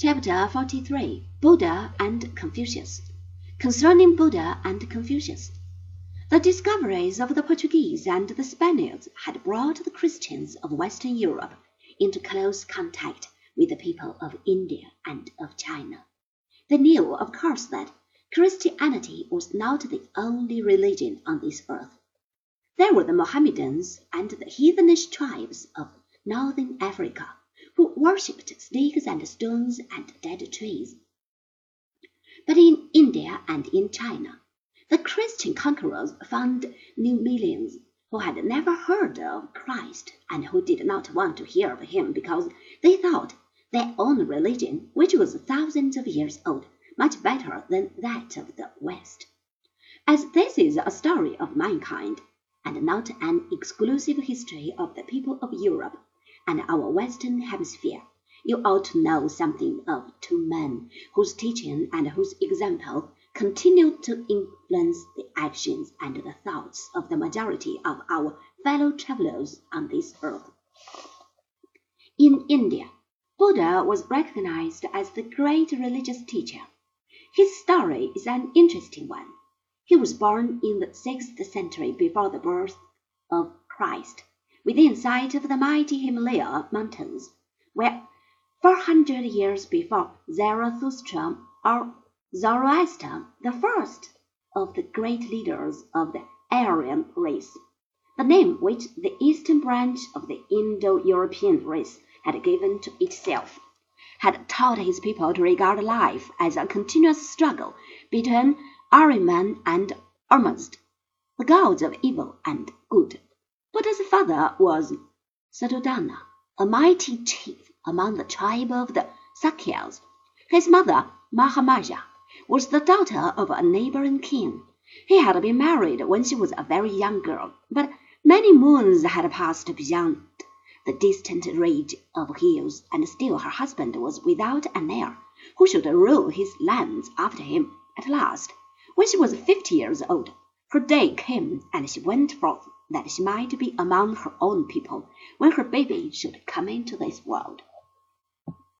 Chapter 43 Buddha and Confucius Concerning Buddha and Confucius The discoveries of the Portuguese and the Spaniards had brought the Christians of Western Europe into close contact with the people of India and of China. They knew, of course, that Christianity was not the only religion on this earth. There were the Mohammedans and the heathenish tribes of northern Africa worshipped sticks and stones and dead trees. But in India and in China, the Christian conquerors found new millions who had never heard of Christ and who did not want to hear of him because they thought their own religion, which was thousands of years old, much better than that of the West. As this is a story of mankind, and not an exclusive history of the people of Europe, and our Western Hemisphere, you ought to know something of two men whose teaching and whose example continue to influence the actions and the thoughts of the majority of our fellow travelers on this earth. In India, Buddha was recognized as the great religious teacher. His story is an interesting one. He was born in the sixth century before the birth of Christ within sight of the mighty Himalaya mountains, where four hundred years before Zarathustra or Zoroaster, the first of the great leaders of the Aryan race, the name which the eastern branch of the Indo-European race had given to itself, had taught his people to regard life as a continuous struggle between Ahriman and Ormuzd, the gods of evil and good. Buddha's father was Suddhodana, a mighty chief among the tribe of the Sakyas. His mother, Maha Maya, was the daughter of a neighboring king. He had been married when she was a very young girl, but many moons had passed beyond the distant range of hills, and still her husband was without an heir who should rule his lands after him. At last, when she was fifty years old, her day came, and she went forth that she might be among her own people when her baby should come into this world.